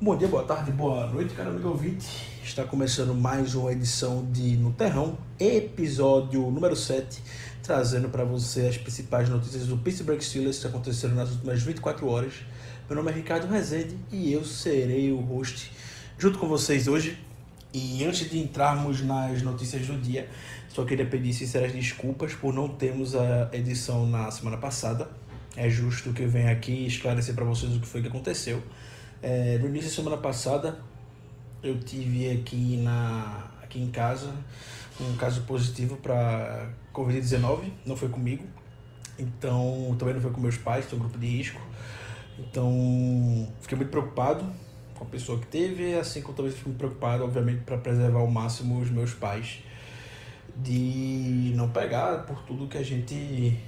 Bom dia, boa tarde, boa noite, cara amigo ouvinte. Está começando mais uma edição de No Terrão, episódio número 7, trazendo para você as principais notícias do Pittsburgh Steelers que aconteceram nas últimas 24 horas. Meu nome é Ricardo Rezende e eu serei o host junto com vocês hoje. E antes de entrarmos nas notícias do dia, só queria pedir sinceras desculpas por não termos a edição na semana passada. É justo que eu venha aqui esclarecer para vocês o que foi que aconteceu. É, no início da semana passada, eu tive aqui, na, aqui em casa um caso positivo para Covid-19, não foi comigo, então também não foi com meus pais, estou um grupo de risco. Então fiquei muito preocupado com a pessoa que teve, assim como talvez fiquei muito preocupado, obviamente, para preservar ao máximo os meus pais de não pegar por tudo que a gente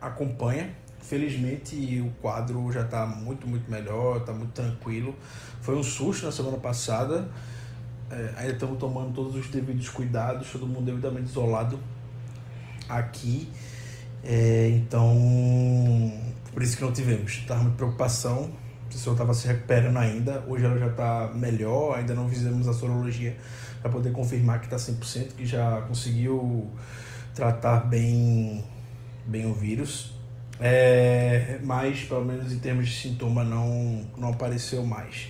acompanha Felizmente o quadro já está muito, muito melhor, está muito tranquilo. Foi um susto na semana passada. É, ainda estamos tomando todos os devidos cuidados, todo mundo devidamente isolado aqui. É, então, por isso que não tivemos. Estava muita preocupação. A pessoa estava se recuperando ainda. Hoje ela já está melhor. Ainda não fizemos a sorologia para poder confirmar que está 100%, que já conseguiu tratar bem, bem o vírus. É, mas, pelo menos em termos de sintoma, não, não apareceu mais.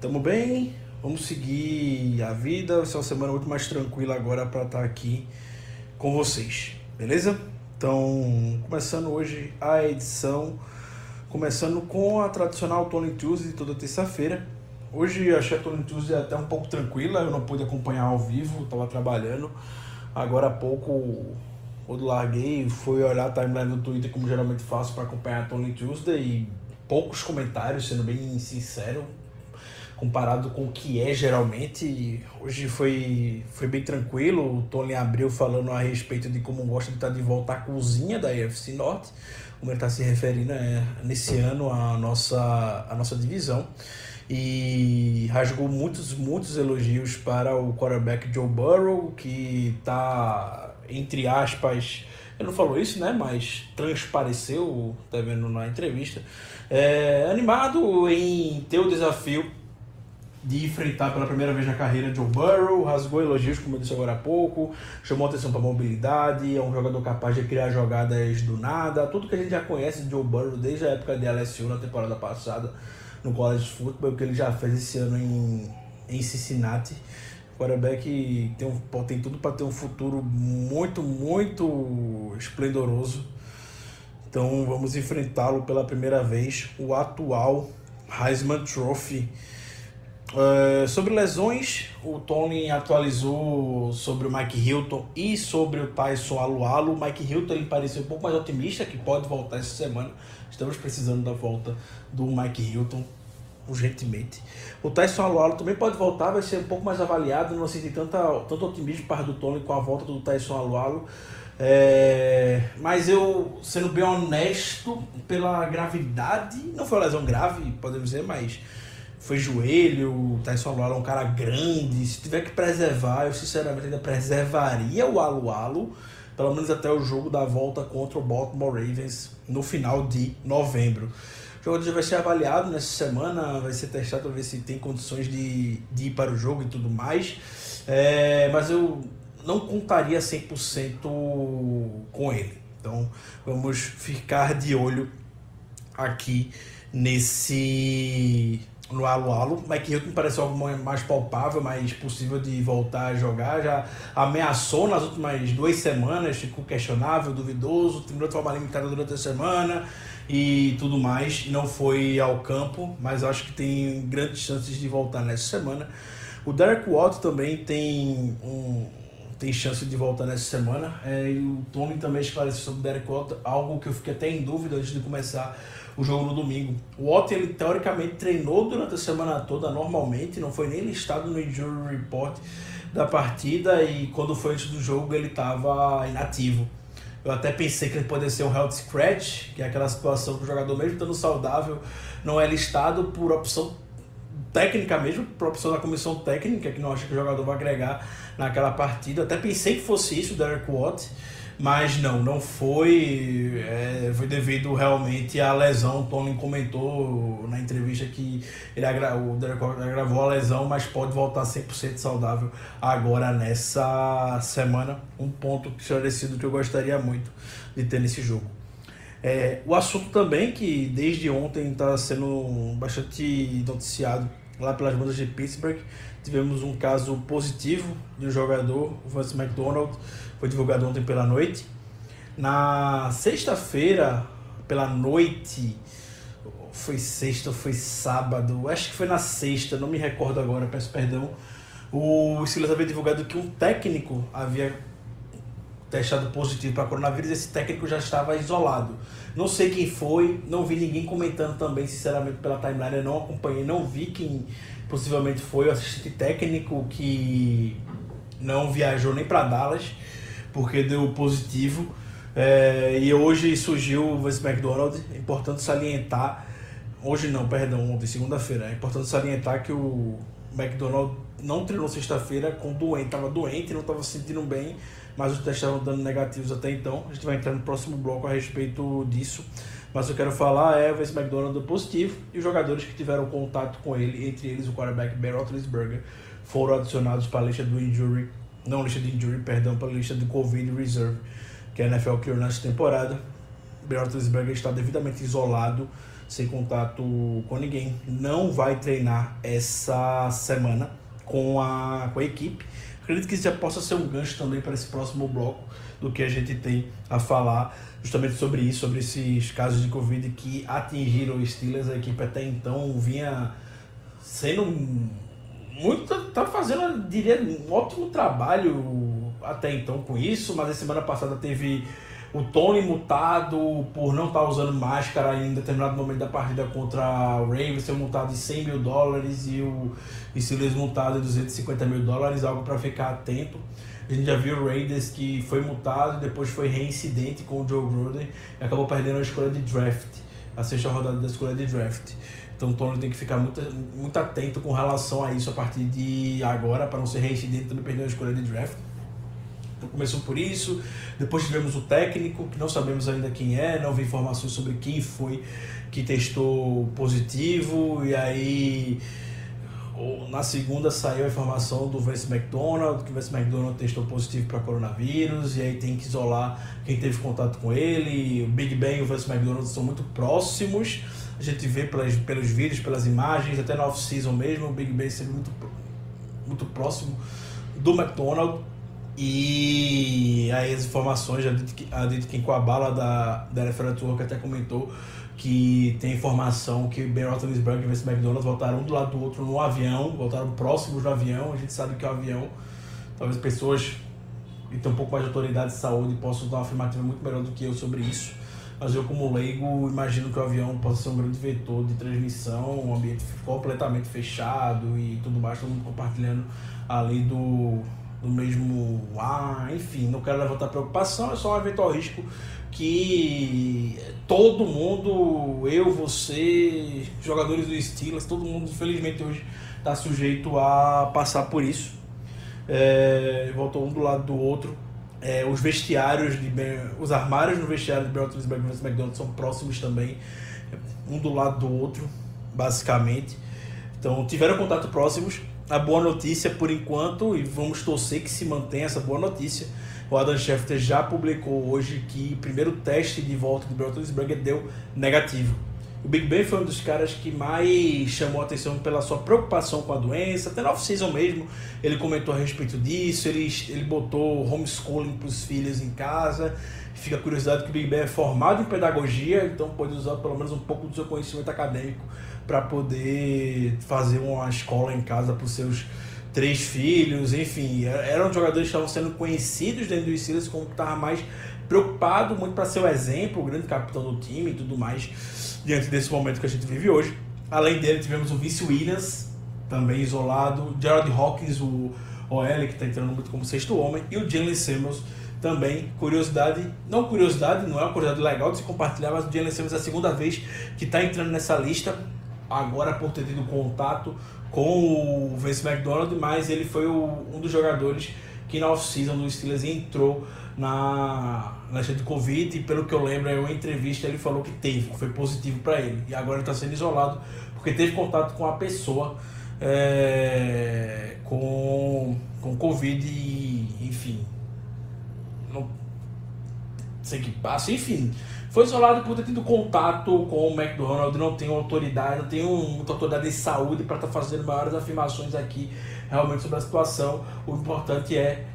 Tamo bem, vamos seguir a vida. Vai ser uma semana muito mais tranquila agora para estar tá aqui com vocês, beleza? Então, começando hoje a edição, começando com a tradicional Tony Tuesday de toda terça-feira. Hoje achei a Tony Tuesday até um pouco tranquila, eu não pude acompanhar ao vivo, estava trabalhando. Agora há pouco quando larguei, fui olhar a timeline do Twitter, como geralmente faço para acompanhar a Tony Tuesday, e poucos comentários, sendo bem sincero, comparado com o que é geralmente. Hoje foi, foi bem tranquilo. O Tony abriu falando a respeito de como gosta de estar de volta à cozinha da UFC Norte, como ele está se referindo é, nesse ano à nossa, à nossa divisão. E rasgou muitos, muitos elogios para o quarterback Joe Burrow, que está entre aspas, ele não falou isso, né? Mas transpareceu, tá vendo na entrevista, é, animado em ter o desafio de enfrentar pela primeira vez na carreira Joe Burrow, rasgou elogios, como eu disse agora há pouco, chamou atenção para mobilidade, é um jogador capaz de criar jogadas do nada, tudo que a gente já conhece de Joe Burrow desde a época de LSU na temporada passada no college football, que ele já fez esse ano em, em Cincinnati quarterback tem, um, tem tudo para ter um futuro muito, muito esplendoroso. Então vamos enfrentá-lo pela primeira vez, o atual Heisman Trophy. Uh, sobre lesões, o Tony atualizou sobre o Mike Hilton e sobre o Tyson Alualo. O Mike Hilton ele pareceu um pouco mais otimista que pode voltar essa semana. Estamos precisando da volta do Mike Hilton urgentemente. O Tyson Alualo também pode voltar, vai ser um pouco mais avaliado, não senti tanta, tanto otimismo para do Tony com a volta do Tyson Alualo. É, mas eu, sendo bem honesto, pela gravidade, não foi uma lesão grave, podemos dizer, mas foi joelho, o Tyson Alualo é um cara grande, se tiver que preservar, eu sinceramente ainda preservaria o Alualo, pelo menos até o jogo da volta contra o Baltimore Ravens no final de novembro. O jogador vai ser avaliado nessa semana, vai ser testado para ver se tem condições de, de ir para o jogo e tudo mais. É, mas eu não contaria 100% com ele. Então vamos ficar de olho aqui nesse no Alo Alo. Mike Hilton parece algo mais palpável, mais possível de voltar a jogar. Já ameaçou nas últimas duas semanas, ficou questionável, duvidoso, terminou de forma limitada durante a semana e tudo mais. Não foi ao campo, mas acho que tem grandes chances de voltar nessa semana. O Derek Watt também tem um, tem chance de voltar nessa semana. É, e o Tony também esclareceu sobre o Derek Watt, algo que eu fiquei até em dúvida antes de começar o jogo no domingo. O Watt, ele teoricamente treinou durante a semana toda normalmente, não foi nem listado no injury report da partida e quando foi antes do jogo ele estava inativo. Eu até pensei que ele poderia ser um health scratch, que é aquela situação que o jogador, mesmo estando saudável, não é listado por opção técnica mesmo, por opção da comissão técnica, que não acha que o jogador vai agregar naquela partida. Até pensei que fosse isso, o Derek Watt, Mas não, não foi. É, foi devido realmente à lesão. O Tony comentou na entrevista que ele agra, o Derek agravou a lesão, mas pode voltar 100% saudável agora nessa semana. Um ponto esclarecido que eu gostaria muito de ter nesse jogo. É, o assunto também que desde ontem está sendo bastante noticiado lá pelas bandas de Pittsburgh. Tivemos um caso positivo de um jogador, o Vance McDonald, foi divulgado ontem pela noite. Na sexta-feira, pela noite, foi sexta foi sábado, acho que foi na sexta, não me recordo agora, peço perdão. O Silas havia divulgado que um técnico havia testado positivo para coronavírus, esse técnico já estava isolado. Não sei quem foi, não vi ninguém comentando também, sinceramente, pela timeline, eu não acompanhei, não vi quem possivelmente foi o assistente técnico que não viajou nem para Dallas, porque deu positivo. É, e hoje surgiu o Vince McDonald, é importante salientar, hoje não, perdão, ontem, segunda-feira, é importante salientar que o McDonald não treinou sexta-feira com doente, estava doente, não estava se sentindo bem, mas os testes estavam dando negativos até então. A gente vai entrar no próximo bloco a respeito disso. Mas eu quero falar é o Vince McDonald positivo e os jogadores que tiveram contato com ele, entre eles o quarterback Ben Roethlisberger, foram adicionados para a lista do injury, não lista de injury, perdão, para a lista de Covid Reserve, que a NFL criou nesta temporada. Ben Roethlisberger está devidamente isolado, sem contato com ninguém, não vai treinar essa semana com a, com a equipe Acredito que isso já possa ser um gancho também para esse próximo bloco do que a gente tem a falar justamente sobre isso, sobre esses casos de Covid que atingiram os Steelers. A equipe até então vinha sendo muito. tá fazendo, diria, um ótimo trabalho até então com isso, mas a semana passada teve o Tony mutado por não estar tá usando máscara em determinado momento da partida contra o Ravens, ser multado de 100 mil dólares e o Steelers multado de 250 mil dólares, algo para ficar atento. A gente já viu o Raiders que foi multado, depois foi reincidente com o Joe Gruden e acabou perdendo a escolha de draft, a sexta rodada da escolha de draft. Então o Tony tem que ficar muito, muito atento com relação a isso a partir de agora, para não ser reincidente e perder a escolha de draft. Então começou por isso, depois tivemos o técnico, que não sabemos ainda quem é, não vi informações sobre quem foi que testou positivo, e aí na segunda saiu a informação do Vince McDonald, que o Vince McDonald testou positivo para coronavírus, e aí tem que isolar quem teve contato com ele. O Big Ben e o Vince McDonald são muito próximos, a gente vê pelas, pelos vídeos, pelas imagens, até na off-season mesmo, o Big Ben sendo muito, muito próximo do McDonald. E aí as informações, a Ditkin com a bala da, da NFL Network até comentou que tem informação que Ben Roethlisberger e Vince McDonald voltaram um do lado do outro no avião, voltaram próximos do avião. A gente sabe que o avião, talvez pessoas que têm um pouco mais de autoridade de saúde possam dar uma afirmativa muito melhor do que eu sobre isso. Mas eu, como leigo, imagino que o avião possa ser um grande vetor de transmissão, um ambiente completamente fechado e tudo mais, todo mundo compartilhando ali do, no mesmo ar, enfim, não quero levantar preocupação, é só um eventual risco que todo mundo, eu, você, jogadores do Steelers, todo mundo, infelizmente, hoje está sujeito a passar por isso. É, voltou um do lado do outro. É, os vestiários, de ben, os armários no vestiário de Ben Roethlisberger e McDonald são próximos também, um do lado do outro, basicamente. Então, tiveram contato próximos a boa notícia por enquanto, e vamos torcer que se mantenha essa boa notícia. O Adam Schefter já publicou hoje que o primeiro teste de volta de Bertelsberger deu negativo. O Big Ben foi um dos caras que mais chamou atenção pela sua preocupação com a doença, até na off-season mesmo ele comentou a respeito disso, ele, ele botou homeschooling para os filhos em casa. Fica a curiosidade que o Big Ben é formado em pedagogia, então pode usar pelo menos um pouco do seu conhecimento acadêmico para poder fazer uma escola em casa para os seus três filhos, enfim, eram jogadores que estavam sendo conhecidos dentro do Steelers como que estava mais preocupado muito para ser o exemplo, o grande capitão do time e tudo mais diante desse momento que a gente vive hoje. Além dele tivemos o Vince Williams, também isolado, Gerald Hawkins, o OL que está entrando muito como sexto homem, e o Jalen Simmons também, curiosidade, não curiosidade, não é uma curiosidade legal de se compartilhar, mas o Jalen Simmons é a segunda vez que está entrando nessa lista, agora por ter tido contato com o Vince McDonald, mas ele foi o, um dos jogadores que na off-season do Steelers entrou na, na lista de Covid e pelo que eu lembro, em uma entrevista ele falou que teve, que foi positivo para ele. E agora ele está sendo isolado porque teve contato com a pessoa é, com, com Covid e, enfim, não sei que passa, enfim. Foi isolado por ter tido contato com o McDonald's, não tem autoridade, não tem muita autoridade de saúde para estar tá fazendo maiores afirmações aqui realmente sobre a situação. O importante é,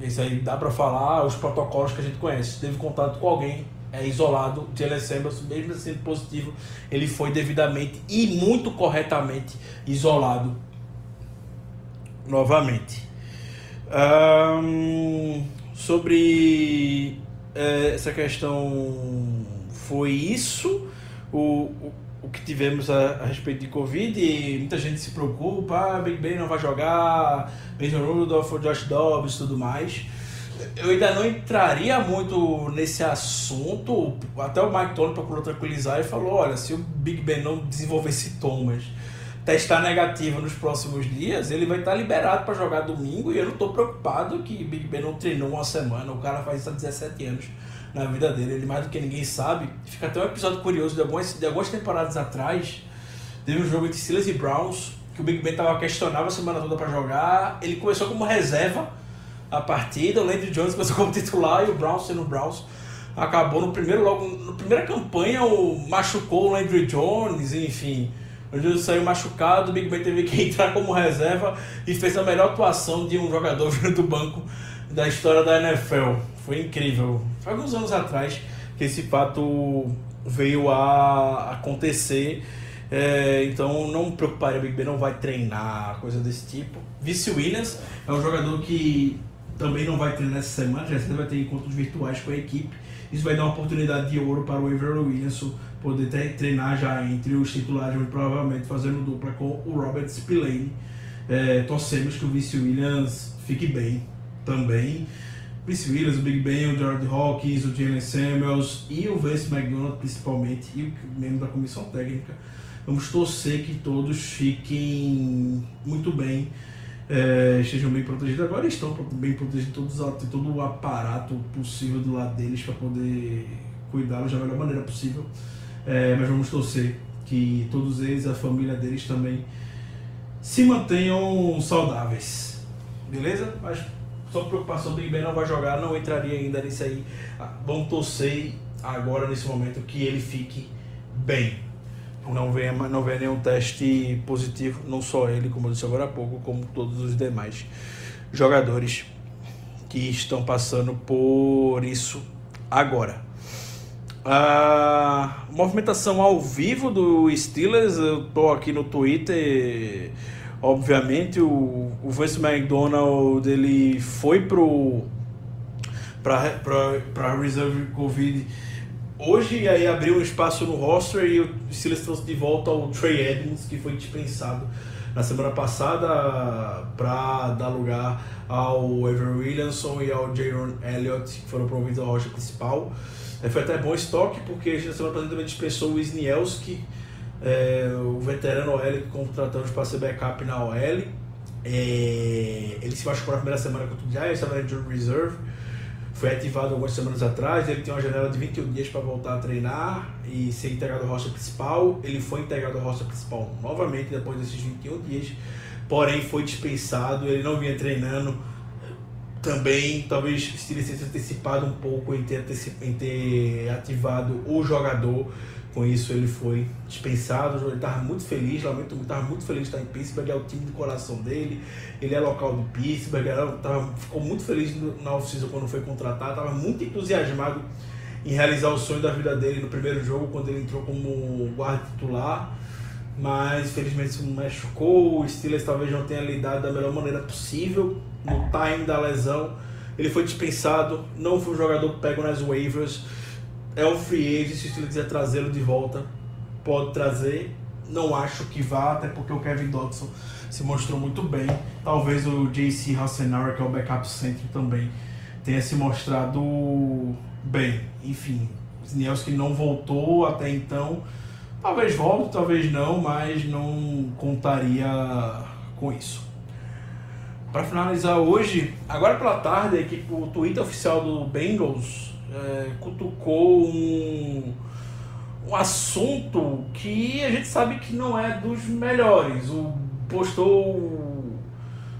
isso aí dá para falar, os protocolos que a gente conhece. Teve contato com alguém, é isolado, Jalen Samuels, mesmo sendo positivo, ele foi devidamente e muito corretamente isolado novamente. Um, sobre é, essa questão foi isso o, o, o que tivemos a, a, respeito de Covid e muita gente se preocupa, ah, Big Ben não vai jogar, Mason Rudolph, Josh Dobbs e tudo mais. Eu ainda não entraria muito nesse assunto, até o Mike Tony procurou tranquilizar e falou, olha, se o Big Ben não desenvolver sintomas testar negativo nos próximos dias, ele vai estar liberado para jogar domingo e eu não estou preocupado que Big Ben não treinou uma semana, o cara faz isso há 17 anos na vida dele, ele mais do que ninguém sabe. Fica até um episódio curioso de algumas, de algumas temporadas atrás, teve um jogo entre Steelers e Browns, que o Big Ben estava questionava a semana toda para jogar, ele começou como reserva a partida, o Landry Jones começou como titular e o Browns sendo o Browns acabou no primeiro logo, na primeira campanha o machucou o Landry Jones, enfim, o Jesus saiu machucado, o Big Ben teve que entrar como reserva e fez a melhor atuação de um jogador do banco da história da NFL. Foi incrível. Foi alguns anos atrás que esse fato veio a acontecer. É, então não me preocuparia, o Big Ben não vai treinar, coisa desse tipo. Vice Williams é um jogador que também não vai treinar essa semana, já vai ter encontros virtuais com a equipe. Isso vai dar uma oportunidade de ouro para o Avery Williams poder treinar já entre os titulares, muito provavelmente fazendo dupla com o Robert Spillane. É, torcemos que o Vice Williams fique bem também. Vice Williams, o Big Ben, o George Hawkins, o Jalen Samuels e o Vince McDonald principalmente, e o membro da comissão técnica. Vamos torcer que todos fiquem muito bem, é, estejam bem protegidos. Agora estão bem protegidos, todos, todo o aparato possível do lado deles para poder cuidá-los da melhor maneira possível. É, mas vamos torcer que todos eles, a família deles também, se mantenham saudáveis. Beleza? Mas só preocupação do Ben não vai jogar, não entraria ainda nisso aí. Ah, vamos torcer agora, nesse momento, que ele fique bem. Não venha, não venha nenhum teste positivo, não só ele, como eu disse agora há pouco, como todos os demais jogadores que estão passando por isso agora. A movimentação ao vivo do Steelers, eu tô aqui no Twitter. Obviamente, o, o Vince McDonald ele foi pro para Reserve Covid hoje aí abriu um espaço no roster e o Steelers trouxe de volta o Trey Edmonds, que foi dispensado na semana passada para dar lugar ao Evan Williamson e ao Jaron Elliott, que foram promovidos ao roster principal. É, foi até bom estoque, porque a gente semana passada também dispensou o Wisniewski, é, o veterano OL que contratamos para ser backup na OL. É, ele se machucou na primeira semana contra o Giants, estava na Reserve. Foi ativado algumas semanas atrás. Ele tem uma janela de 21 dias para voltar a treinar e ser integrado ao roster principal. Ele foi integrado ao roster principal novamente depois desses 21 dias, porém foi dispensado. Ele não vinha treinando também talvez tivesse antecipado um pouco em ter, em ter ativado o jogador. Com isso ele foi dispensado. Ele estava muito feliz, lamento estava muito feliz de estar em Pittsburgh, é o time do coração dele. Ele é local do Pittsburgh, tava, ficou muito feliz na oficina quando foi contratado, estava muito entusiasmado em realizar o sonho da vida dele no primeiro jogo, quando ele entrou como guarda titular mas infelizmente se machucou. O Steelers talvez não tenha lidado da melhor maneira possível no time da lesão. Ele foi dispensado, não foi um jogador pego nas waivers. É um free agent, se Steelers quiser trazê-lo de volta, pode trazer. Não acho que vá, até porque o Kevin Dodson se mostrou muito bem. Talvez o JC Hassenauer, que é o backup center também, tenha se mostrado bem. Enfim, Nielski não voltou até então Talvez volte, talvez não, mas não contaria com isso. para finalizar hoje, agora pela tarde, a equipe, o Twitter oficial do Bengals é, cutucou um, um assunto que a gente sabe que não é dos melhores. O, postou um,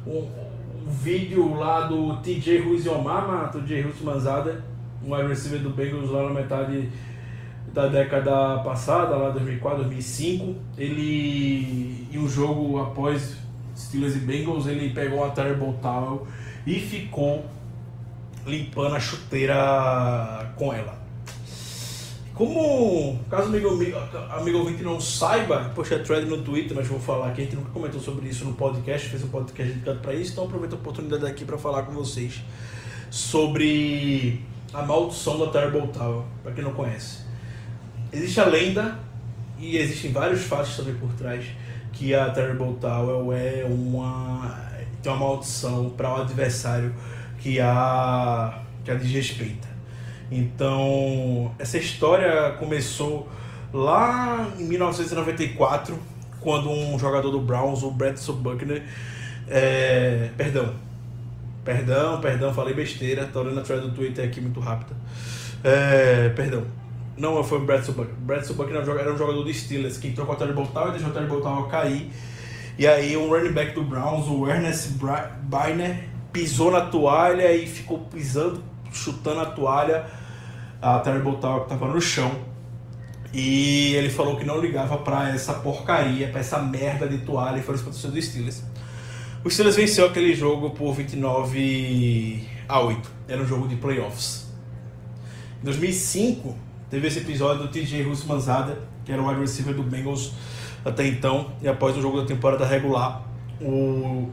um, um vídeo lá do TJ Ruiz Omama, TJ Ruiz Manzada, um wide receiver do Bengals lá na metade da década passada, lá 2004, 2005. Ele, em um jogo após Steelers e Bengals, ele pegou a Terrible Towel e ficou limpando a chuteira com ela. Como, caso amigo, amigo ouvinte não saiba, poxa, é thread no Twitter, mas vou falar aqui, a gente nunca comentou sobre isso no podcast, fez um podcast dedicado para isso, então aproveito a oportunidade aqui para falar com vocês sobre a maldição da Terrible Tower, para quem não conhece. Existe a lenda, e existem vários fatos também por trás, que a Terrible Tower é uma, tem uma maldição para o adversário que a, que a desrespeita. Então, essa história começou lá em 1994, quando um jogador do Browns, o Bradson Buckner, é, perdão, perdão, perdão, falei besteira, tô olhando a thread do Twitter aqui muito rápida. É, perdão, não foi o Bradson Buckner. Bradson Buckner era um jogador do Steelers que entrou com o Terry Boltal e deixou o Terry Boltal cair. E aí um running back do Browns, o Ernest Biner, pisou na toalha e ficou pisando, chutando a toalha, a Terrible Tower estava no chão. E ele falou que não ligava para essa porcaria, para essa merda de toalha e foi expulso do Steelers. O Steelers venceu aquele jogo por 29 a 8. Era um jogo de playoffs. Em 2005, teve esse episódio do TJ Russo Manzada, que era o wide receiver do Bengals até então, e após o jogo da temporada regular, o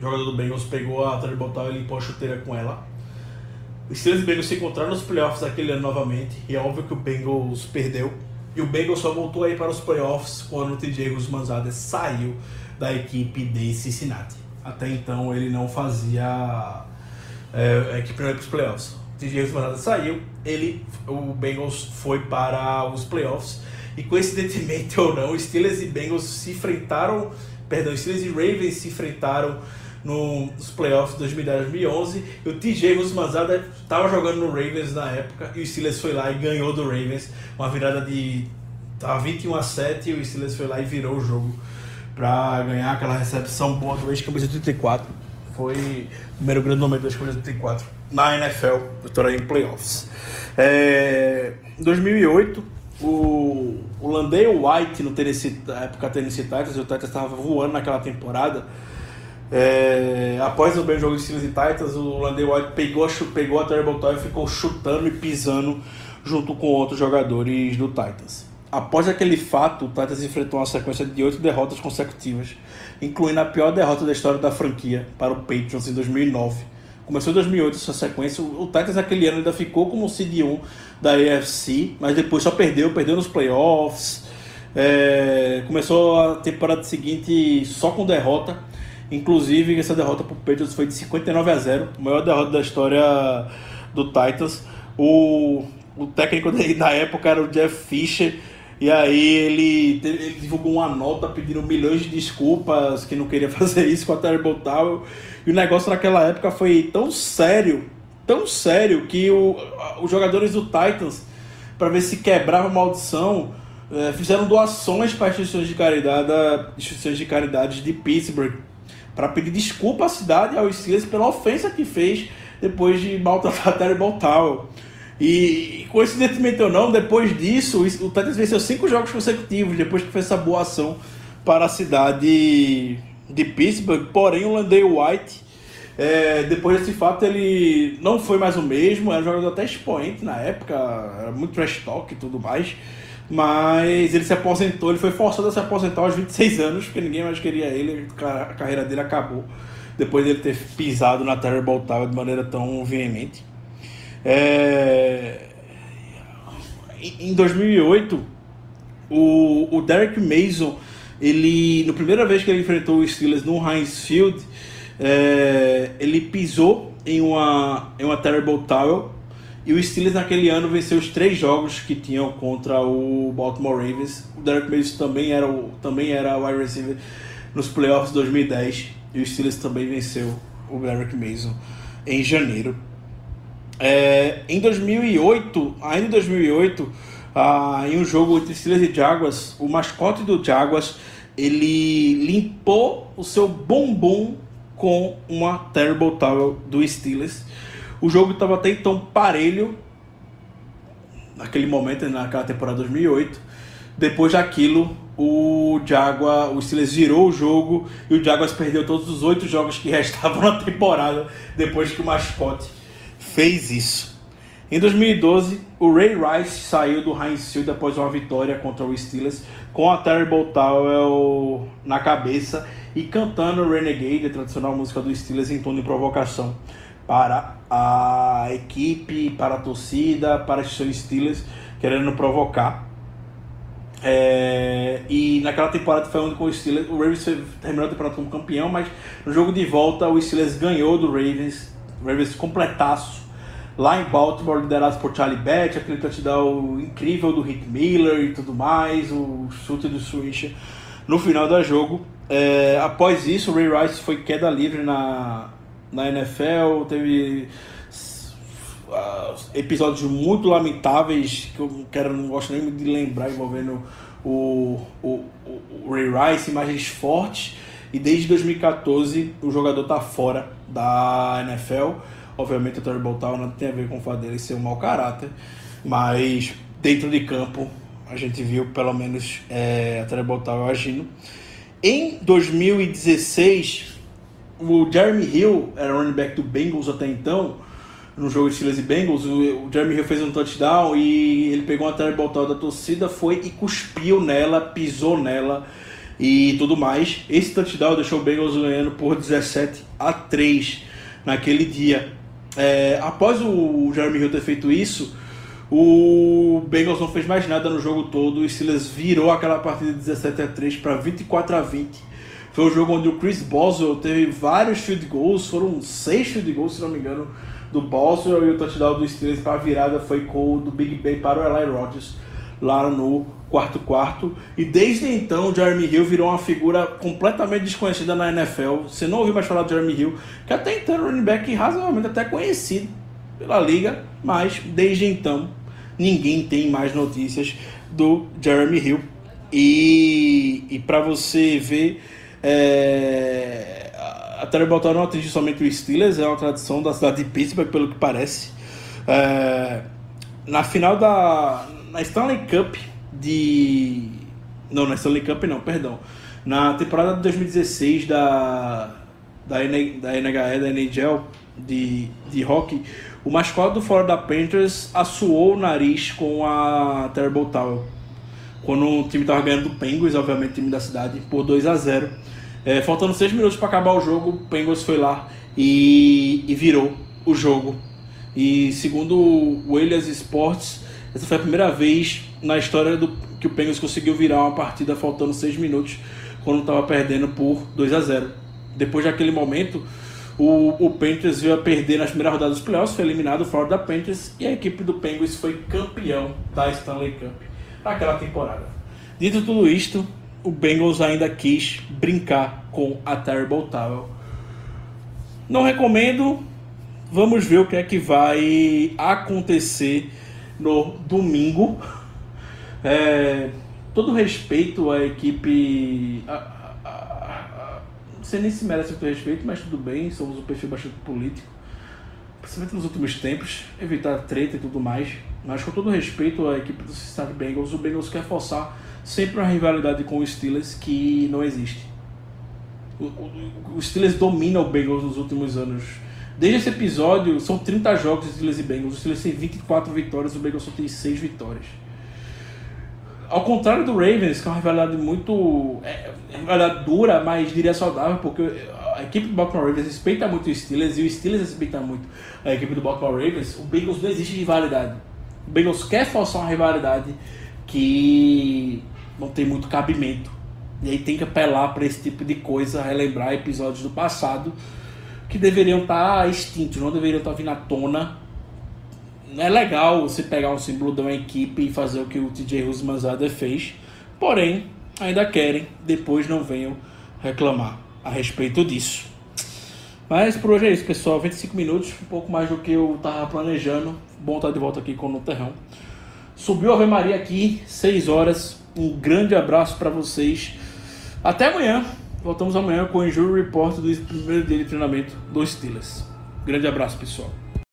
jogador do Bengals pegou a Tower e limpou a chuteira com ela. Os e Bengals se encontraram nos playoffs daquele ano novamente, e é óbvio que o Bengals perdeu. E o Bengals só voltou aí para os playoffs quando o TJ Manzada saiu da equipe de Cincinnati. Até então ele não fazia é, a equipe para os playoffs. O TJ Manzada saiu, ele, o Bengals foi para os playoffs. E coincidentemente ou não, Steelers e Bengals se enfrentaram, perdão, Steelers e Ravens se enfrentaram nos playoffs de 2010-2011. E o TJ Rusmanzada estava jogando no Ravens na época e o Steelers foi lá e ganhou do Ravens. Uma virada de tava 21 a 7 e o Steelers foi lá e virou o jogo para ganhar aquela recepção boa do ex-camisa 34. Foi o primeiro grande momento do ex-camisa 34 na NFL, vitória em playoffs. É, em 2008, o, o Landale White no Tennessee, na época Tennessee Titans, o Titans estava voando naquela temporada é, após o bem jogo de Steelers e Titans, o Landry White pegou, pegou a Terrible Toy e ficou chutando e pisando junto com outros jogadores do Titans. Após aquele fato, o Titans enfrentou uma sequência de oito derrotas consecutivas, incluindo a pior derrota da história da franquia para o Patriots em 2009. Começou em 2008 essa sequência. O Titans naquele ano ainda ficou como cd 1 da AFC, mas depois só perdeu, perdeu nos playoffs. É, começou a temporada seguinte só com derrota Inclusive, essa derrota para o Patriots foi de 59 a 0, a maior derrota da história do Titans. O, o técnico da época era o Jeff Fisher, e aí ele, ele divulgou uma nota pedindo milhões de desculpas que não queria fazer isso com a Terrible Tower. E o negócio naquela época foi tão sério, tão sério, que o, os jogadores do Titans, para ver se quebrava a maldição, é, fizeram doações para instituições de caridade, instituições de caridade de Pittsburgh para pedir desculpa à cidade e ao Steelers pela ofensa que fez depois de maltratar Terrible Tower. E coincidentemente ou não, depois disso, o Titans venceu cinco jogos consecutivos depois que fez essa boa ação para a cidade de Pittsburgh. Porém, o Landay White, é, depois desse fato, ele não foi mais o mesmo. Era um jogador até expoente na época, era muito trash talk e tudo mais. Mas ele se aposentou, ele foi forçado a se aposentar aos 26 anos, porque ninguém mais queria ele, a carreira dele acabou depois dele ter pisado na Terrible Tower de maneira tão veemente. É... Em 2008, o, o Derek Mason, ele, na primeira vez que ele enfrentou o Steelers no Heinz Field, é... ele pisou em uma, em uma Terrible Tower e o Steelers naquele ano venceu os três jogos que tinham contra o Baltimore Ravens. O Derek Mason também era o também era wide receiver nos playoffs de 2010. E o Steelers também venceu o Derrick Mason em janeiro. É, em 2008, ainda em 2008, ah, em um jogo entre Steelers e Jaguars, o mascote do Jaguars ele limpou o seu bumbum com uma Terrible Towel do Steelers. O jogo estava até então parelho naquele momento, naquela temporada 2008. Depois daquilo, o Jaguar, o Steelers virou o jogo e o Jaguars perdeu todos os oito jogos que restavam na temporada depois que o mascote fez isso. Em 2012, o Ray Rice saiu do Heinz Field após uma vitória contra o Steelers com a Terrible Towel na cabeça e cantando Renegade, a tradicional música do Steelers em tom de provocação para a equipe, para a torcida, para os seus Steelers, querendo provocar. É, e naquela temporada foi onde com o Steelers, o Ravens terminou a temporada como campeão, mas no jogo de volta o Steelers ganhou do Ravens, o Ravens completaço, lá em Baltimore, liderado por Charlie Batch, aquele touchdown incrível do Rick Miller e tudo mais, o chute do Swisher no final do jogo. É, após isso, o Ray Rice foi queda livre na, na NFL, teve uh, episódios muito lamentáveis que eu quero, não gosto nem de lembrar envolvendo o, o, o Ray Rice, imagens fortes. E desde 2014 o jogador está fora da NFL. Obviamente o Terry Boltal não tem a ver com o fato dele ser um mau caráter, mas dentro de campo a gente viu pelo menos é, a Terry Boltal agindo. Em 2016 o Jeremy Hill era running back do Bengals até então, no jogo Steelers e Bengals, o, Jeremy Hill fez um touchdown e ele pegou uma terrible da torcida, foi e cuspiu nela, pisou nela e tudo mais. Esse touchdown deixou o Bengals ganhando por 17 a 3 naquele dia. É, após o Jeremy Hill ter feito isso, o Bengals não fez mais nada no jogo todo. O Steelers virou aquela partida de 17 a 3 para 24 a 20 foi o jogo onde o Chris Boswell teve vários field goals, foram seis field goals, se não me engano, do Boswell e o touchdown do Steelers para a virada foi com o do Big Ben para o Eli Rogers lá no quarto quarto. E desde então, Jeremy Hill virou uma figura completamente desconhecida na NFL. Você não ouviu mais falar do Jeremy Hill, que até então era um running back razoavelmente até conhecido pela liga, mas desde então ninguém tem mais notícias do Jeremy Hill. E, e para você ver é, a Terry não atinge somente o Steelers, é uma tradição da cidade de Pittsburgh, pelo que parece. É, na final da na Stanley Cup de. Não, na Stanley Cup não, perdão. Na temporada de 2016 da, da, N, da NHE, da NHL de, de hockey, o mascote do Florida Panthers assoou o nariz com a Terrible Tower. Quando o time estava ganhando do Penguins, obviamente, time da cidade, por 2 a 0 é, faltando 6 minutos para acabar o jogo, o Penguins foi lá e, e virou o jogo. E segundo o Elias Sports, essa foi a primeira vez na história do que o Penguins conseguiu virar uma partida faltando 6 minutos, quando estava perdendo por 2 a 0 Depois daquele momento, o, o Panthers veio a perder nas primeiras rodadas dos playoffs, foi eliminado fora da Panthers e a equipe do Penguins foi campeão da Stanley Cup naquela temporada. Dito tudo isto, o Bengals ainda quis brincar com a Terrible Towel. Não recomendo. Vamos ver o que é que vai acontecer no domingo. É, todo respeito à equipe. A, a, a, não sei nem se merece todo respeito, mas tudo bem. Somos um perfil bastante político. Principalmente nos últimos tempos. Evitar treta e tudo mais. Mas com todo respeito à equipe do Cincinnati Bengals, o Bengals quer forçar sempre uma rivalidade com o Steelers que não existe. O, o, o Steelers domina o Bengals nos últimos anos. Desde esse episódio, são 30 jogos de Steelers e Bengals. O Steelers tem 24 vitórias, o Bengals só tem 6 vitórias. Ao contrário do Ravens, que é uma rivalidade muito. É, é rivalidade dura, mas diria saudável, porque a equipe do Baltimore Ravens respeita muito o Steelers e o Steelers respeita muito a equipe do Baltimore Ravens. O Bengals não existe rivalidade. O Bengals quer forçar uma rivalidade que não tem muito cabimento. E aí tem que apelar para esse tipo de coisa, relembrar episódios do passado que deveriam estar tá extintos, não deveriam estar tá vindo à tona. Não é legal você pegar um símbolo de uma equipe e fazer o que o TJ Rusmanzada fez, porém, ainda querem, depois não venham reclamar. A respeito disso. Mas por hoje é isso, pessoal. 25 minutos, um pouco mais do que eu tava planejando. Bom estar de volta aqui com o Terrão. Subiu a Ave Maria aqui, 6 horas. Um grande abraço para vocês. Até amanhã. Voltamos amanhã com o Injury Report do primeiro dia de treinamento dos Steelers. Grande abraço, pessoal.